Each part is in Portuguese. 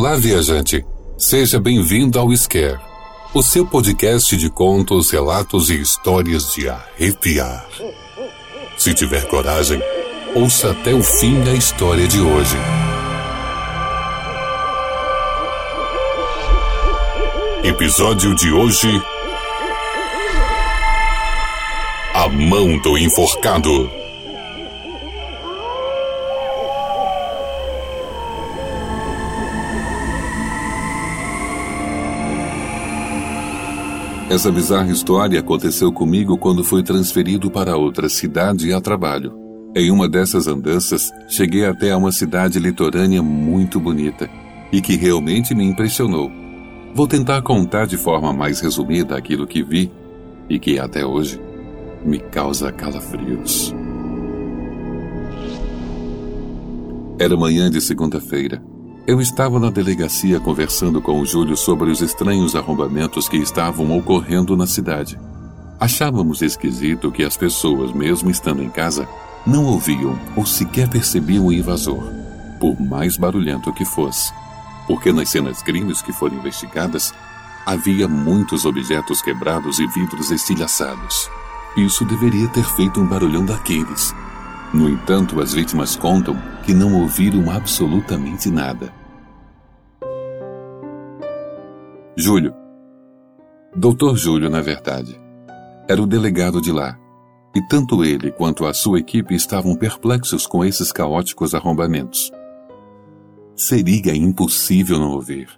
Olá, viajante. Seja bem-vindo ao Scare, o seu podcast de contos, relatos e histórias de arrepiar. Se tiver coragem, ouça até o fim a história de hoje. Episódio de hoje: A Mão do Enforcado. Essa bizarra história aconteceu comigo quando fui transferido para outra cidade a trabalho. Em uma dessas andanças, cheguei até a uma cidade litorânea muito bonita e que realmente me impressionou. Vou tentar contar de forma mais resumida aquilo que vi e que até hoje me causa calafrios. Era manhã de segunda-feira eu estava na delegacia conversando com o Júlio sobre os estranhos arrombamentos que estavam ocorrendo na cidade. Achávamos esquisito que as pessoas, mesmo estando em casa, não ouviam ou sequer percebiam o invasor, por mais barulhento que fosse. Porque nas cenas crimes que foram investigadas, havia muitos objetos quebrados e vidros estilhaçados. Isso deveria ter feito um barulhão daqueles. No entanto, as vítimas contam que não ouviram absolutamente nada. Júlio. Doutor Júlio, na verdade. Era o delegado de lá. E tanto ele quanto a sua equipe estavam perplexos com esses caóticos arrombamentos. Seria impossível não ouvir.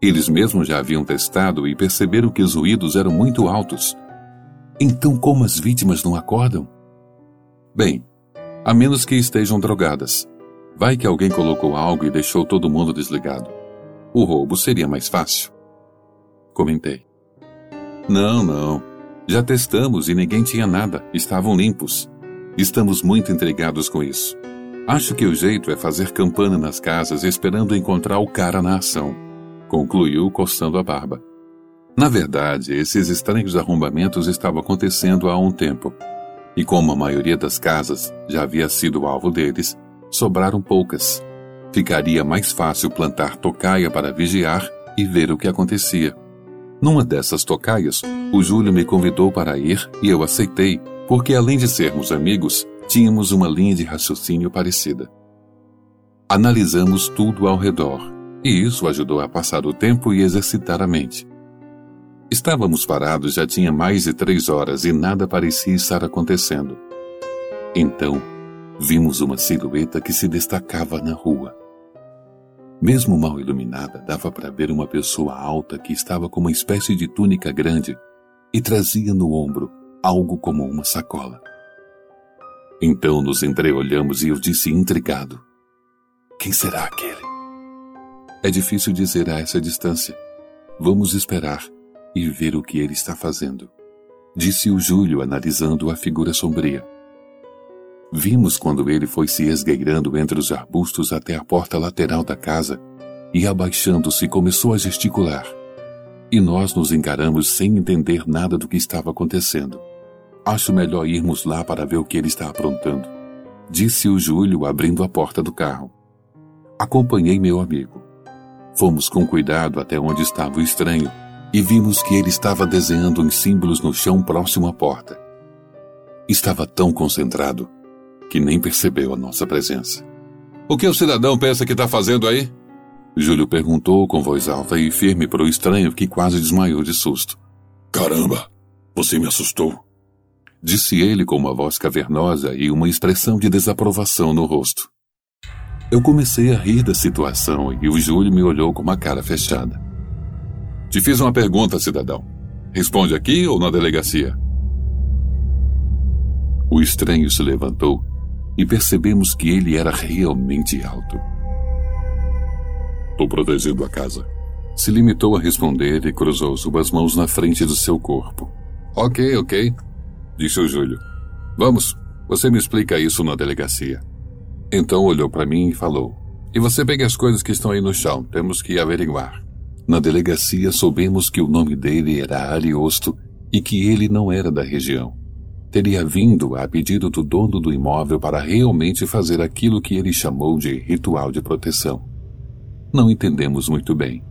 Eles mesmos já haviam testado e perceberam que os ruídos eram muito altos. Então, como as vítimas não acordam? Bem, a menos que estejam drogadas. Vai que alguém colocou algo e deixou todo mundo desligado. O roubo seria mais fácil. Comentei. Não, não. Já testamos e ninguém tinha nada. Estavam limpos. Estamos muito intrigados com isso. Acho que o jeito é fazer campana nas casas esperando encontrar o cara na ação. Concluiu coçando a barba. Na verdade, esses estranhos arrombamentos estavam acontecendo há um tempo. E como a maioria das casas já havia sido alvo deles, sobraram poucas ficaria mais fácil plantar tocaia para vigiar e ver o que acontecia. Numa dessas tocaias, o Júlio me convidou para ir e eu aceitei, porque além de sermos amigos, tínhamos uma linha de raciocínio parecida. Analisamos tudo ao redor, e isso ajudou a passar o tempo e exercitar a mente. Estávamos parados já tinha mais de três horas e nada parecia estar acontecendo. Então, vimos uma silhueta que se destacava na rua. Mesmo mal iluminada, dava para ver uma pessoa alta que estava com uma espécie de túnica grande e trazia no ombro algo como uma sacola. Então nos entreolhamos e eu disse intrigado: Quem será aquele? É difícil dizer a essa distância. Vamos esperar e ver o que ele está fazendo, disse o Júlio analisando a figura sombria. Vimos quando ele foi se esgueirando entre os arbustos até a porta lateral da casa e, abaixando-se, começou a gesticular. E nós nos encaramos sem entender nada do que estava acontecendo. Acho melhor irmos lá para ver o que ele está aprontando, disse o Júlio abrindo a porta do carro. Acompanhei meu amigo. Fomos com cuidado até onde estava o estranho e vimos que ele estava desenhando uns símbolos no chão próximo à porta. Estava tão concentrado que nem percebeu a nossa presença. O que o cidadão pensa que está fazendo aí? Júlio perguntou com voz alta e firme para o estranho que quase desmaiou de susto. Caramba, você me assustou. Disse ele com uma voz cavernosa e uma expressão de desaprovação no rosto. Eu comecei a rir da situação e o Júlio me olhou com uma cara fechada. Te fiz uma pergunta, cidadão. Responde aqui ou na delegacia? O estranho se levantou e percebemos que ele era realmente alto. Estou protegendo a casa. Se limitou a responder e cruzou suas mãos na frente do seu corpo. Ok, ok, disse o Júlio. Vamos, você me explica isso na delegacia. Então olhou para mim e falou: E você pega as coisas que estão aí no chão, temos que averiguar. Na delegacia soubemos que o nome dele era Ariosto e que ele não era da região teria vindo a pedido do dono do imóvel para realmente fazer aquilo que ele chamou de ritual de proteção. Não entendemos muito bem.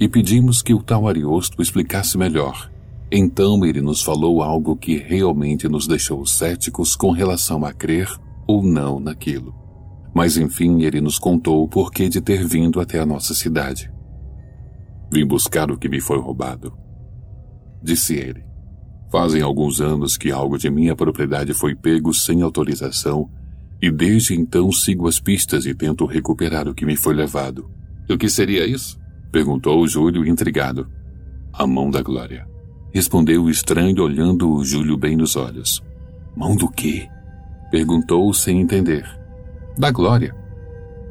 E pedimos que o tal Ariosto explicasse melhor. Então ele nos falou algo que realmente nos deixou céticos com relação a crer ou não naquilo. Mas enfim, ele nos contou o porquê de ter vindo até a nossa cidade. Vim buscar o que me foi roubado. Disse ele. Fazem alguns anos que algo de minha propriedade foi pego sem autorização e desde então sigo as pistas e tento recuperar o que me foi levado. O que seria isso? Perguntou Júlio intrigado. A mão da glória. Respondeu o estranho olhando o Júlio bem nos olhos. Mão do quê? Perguntou sem entender. Da glória.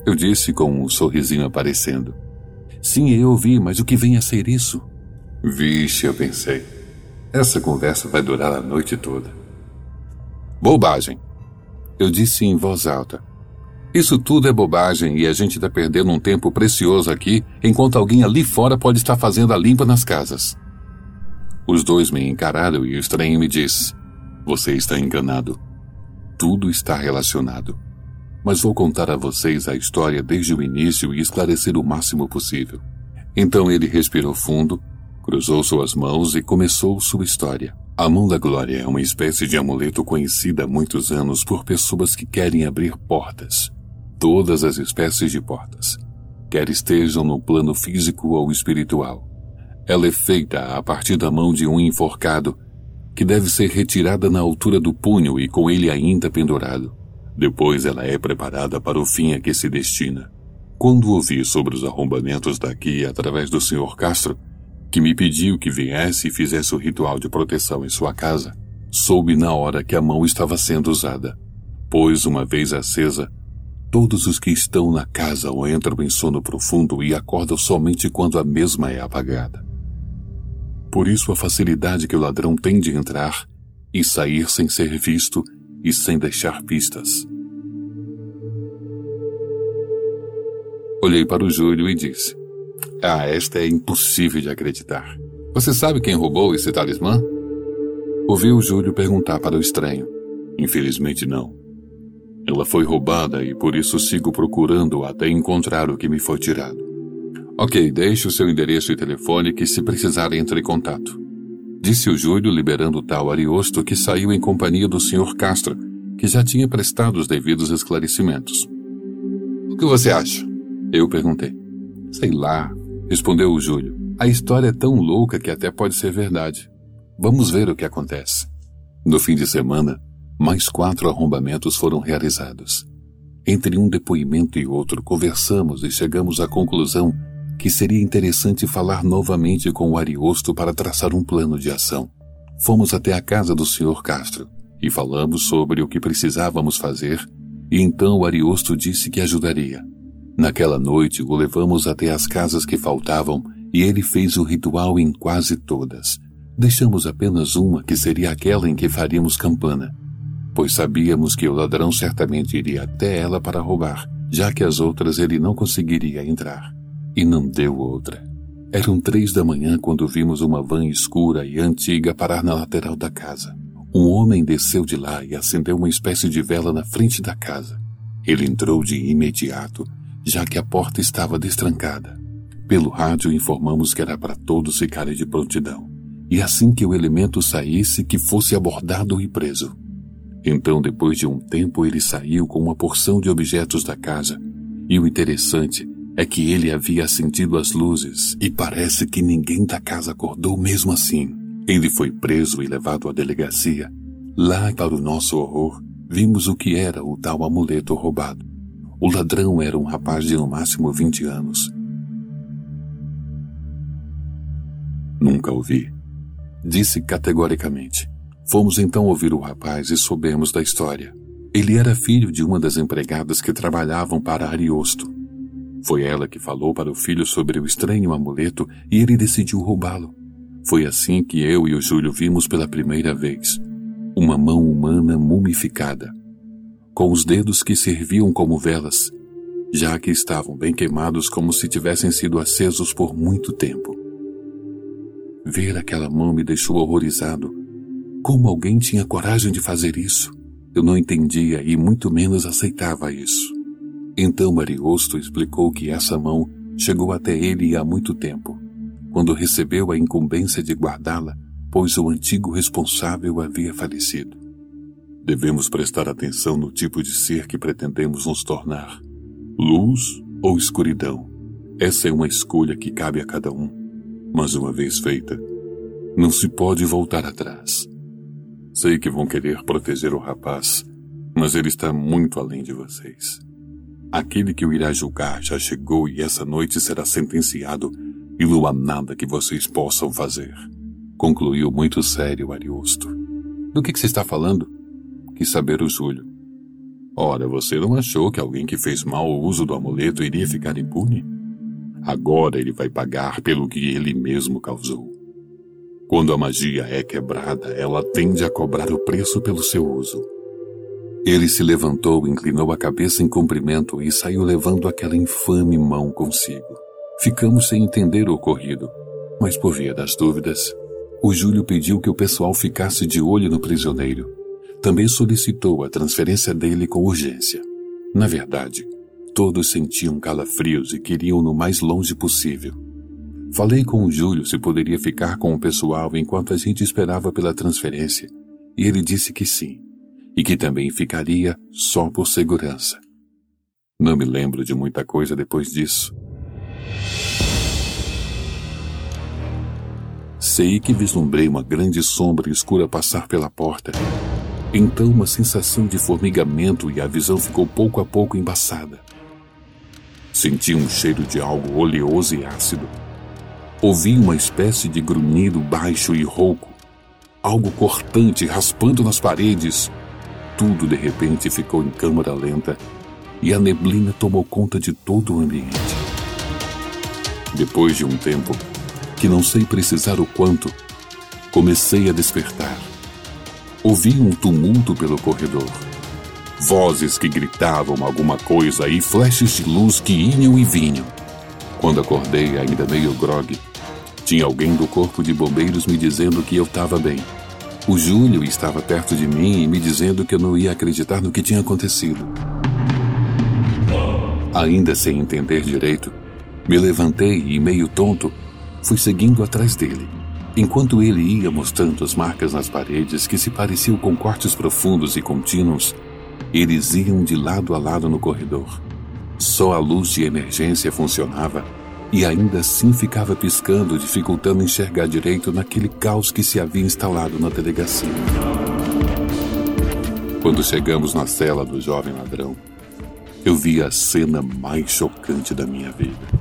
Eu disse com um sorrisinho aparecendo. Sim, eu ouvi, mas o que vem a ser isso? Vixe, eu pensei. Essa conversa vai durar a noite toda. Bobagem. Eu disse em voz alta. Isso tudo é bobagem e a gente está perdendo um tempo precioso aqui, enquanto alguém ali fora pode estar fazendo a limpa nas casas. Os dois me encararam e o estranho me disse: Você está enganado. Tudo está relacionado. Mas vou contar a vocês a história desde o início e esclarecer o máximo possível. Então ele respirou fundo, Cruzou suas mãos e começou sua história. A mão da glória é uma espécie de amuleto conhecida há muitos anos por pessoas que querem abrir portas. Todas as espécies de portas, quer estejam no plano físico ou espiritual. Ela é feita a partir da mão de um enforcado, que deve ser retirada na altura do punho e com ele ainda pendurado. Depois ela é preparada para o fim a que se destina. Quando ouvi sobre os arrombamentos daqui através do Sr. Castro, que me pediu que viesse e fizesse o ritual de proteção em sua casa, soube na hora que a mão estava sendo usada, pois, uma vez acesa, todos os que estão na casa ou entram em sono profundo e acordam somente quando a mesma é apagada. Por isso a facilidade que o ladrão tem de entrar e sair sem ser visto e sem deixar pistas. Olhei para o Júlio e disse: ah, esta é impossível de acreditar. Você sabe quem roubou esse talismã? Ouviu Júlio perguntar para o estranho. Infelizmente não. Ela foi roubada e por isso sigo procurando até encontrar o que me foi tirado. Ok, deixe o seu endereço e telefone que se precisar entre em contato. Disse o Júlio liberando o tal Ariosto que saiu em companhia do Sr. Castro, que já tinha prestado os devidos esclarecimentos. O que você acha? Eu perguntei. Sei lá, respondeu o Júlio. A história é tão louca que até pode ser verdade. Vamos ver o que acontece. No fim de semana, mais quatro arrombamentos foram realizados. Entre um depoimento e outro, conversamos e chegamos à conclusão que seria interessante falar novamente com o Ariosto para traçar um plano de ação. Fomos até a casa do Sr. Castro e falamos sobre o que precisávamos fazer, e então o Ariosto disse que ajudaria. Naquela noite o levamos até as casas que faltavam e ele fez o ritual em quase todas. Deixamos apenas uma que seria aquela em que faríamos campana, pois sabíamos que o ladrão certamente iria até ela para roubar, já que as outras ele não conseguiria entrar. E não deu outra. Eram três da manhã quando vimos uma van escura e antiga parar na lateral da casa. Um homem desceu de lá e acendeu uma espécie de vela na frente da casa. Ele entrou de imediato já que a porta estava destrancada. Pelo rádio informamos que era para todos ficarem de prontidão, e assim que o elemento saísse, que fosse abordado e preso. Então, depois de um tempo, ele saiu com uma porção de objetos da casa, e o interessante é que ele havia acendido as luzes, e parece que ninguém da casa acordou mesmo assim. Ele foi preso e levado à delegacia. Lá, para o nosso horror, vimos o que era o tal amuleto roubado. O ladrão era um rapaz de no máximo 20 anos. Nunca ouvi. Disse categoricamente. Fomos então ouvir o rapaz e soubemos da história. Ele era filho de uma das empregadas que trabalhavam para Ariosto. Foi ela que falou para o filho sobre o estranho amuleto e ele decidiu roubá-lo. Foi assim que eu e o Júlio vimos pela primeira vez uma mão humana mumificada, com os dedos que serviam como velas, já que estavam bem queimados como se tivessem sido acesos por muito tempo. Ver aquela mão me deixou horrorizado. Como alguém tinha coragem de fazer isso? Eu não entendia e muito menos aceitava isso. Então Mariosto explicou que essa mão chegou até ele há muito tempo, quando recebeu a incumbência de guardá-la, pois o antigo responsável havia falecido. Devemos prestar atenção no tipo de ser que pretendemos nos tornar: luz ou escuridão. Essa é uma escolha que cabe a cada um, mas uma vez feita, não se pode voltar atrás. Sei que vão querer proteger o rapaz, mas ele está muito além de vocês. Aquele que o irá julgar já chegou e essa noite será sentenciado e não há nada que vocês possam fazer. Concluiu muito sério Ariosto. Do que, que você está falando? Quis saber o Júlio. Ora, você não achou que alguém que fez mal o uso do amuleto iria ficar impune? Agora ele vai pagar pelo que ele mesmo causou. Quando a magia é quebrada, ela tende a cobrar o preço pelo seu uso. Ele se levantou, inclinou a cabeça em cumprimento e saiu levando aquela infame mão consigo. Ficamos sem entender o ocorrido, mas por via das dúvidas, o Júlio pediu que o pessoal ficasse de olho no prisioneiro. Também solicitou a transferência dele com urgência. Na verdade, todos sentiam calafrios e queriam no mais longe possível. Falei com o Júlio se poderia ficar com o pessoal enquanto a gente esperava pela transferência, e ele disse que sim e que também ficaria só por segurança. Não me lembro de muita coisa depois disso. Sei que vislumbrei uma grande sombra escura passar pela porta. Então uma sensação de formigamento e a visão ficou pouco a pouco embaçada. Senti um cheiro de algo oleoso e ácido. Ouvi uma espécie de grunhido baixo e rouco, algo cortante raspando nas paredes, tudo de repente ficou em câmara lenta e a neblina tomou conta de todo o ambiente. Depois de um tempo, que não sei precisar o quanto, comecei a despertar. Ouvi um tumulto pelo corredor. Vozes que gritavam alguma coisa e flashes de luz que iam e vinham. Quando acordei, ainda meio grogue, tinha alguém do corpo de bombeiros me dizendo que eu estava bem o Júlio estava perto de mim e me dizendo que eu não ia acreditar no que tinha acontecido. Ainda sem entender direito, me levantei e, meio tonto, fui seguindo atrás dele, enquanto ele ia mostrando as marcas nas paredes que se pareciam com cortes profundos e contínuos. Eles iam de lado a lado no corredor. Só a luz de emergência funcionava e ainda assim ficava piscando, dificultando enxergar direito naquele caos que se havia instalado na delegacia. Quando chegamos na cela do jovem ladrão, eu vi a cena mais chocante da minha vida.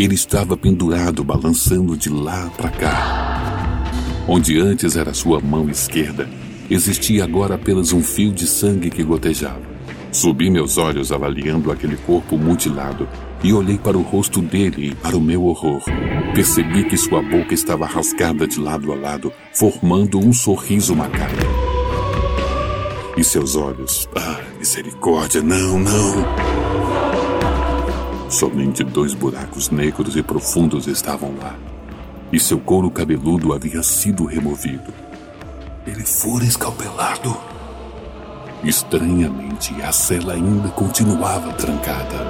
Ele estava pendurado, balançando de lá para cá. Onde antes era sua mão esquerda, existia agora apenas um fio de sangue que gotejava. Subi meus olhos avaliando aquele corpo mutilado e olhei para o rosto dele e, para o meu horror, percebi que sua boca estava rasgada de lado a lado, formando um sorriso macabro. E seus olhos, ah, misericórdia, não, não. Somente dois buracos negros e profundos estavam lá, e seu couro cabeludo havia sido removido. Ele fora escalpelado. Estranhamente, a cela ainda continuava trancada.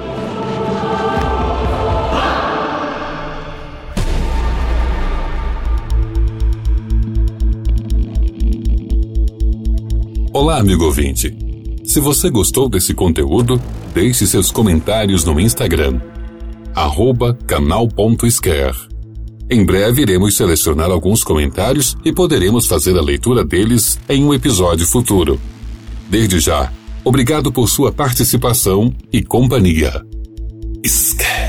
Olá, amigo ouvinte. Se você gostou desse conteúdo, deixe seus comentários no Instagram, canal.scare. Em breve iremos selecionar alguns comentários e poderemos fazer a leitura deles em um episódio futuro. Desde já, obrigado por sua participação e companhia. Scare.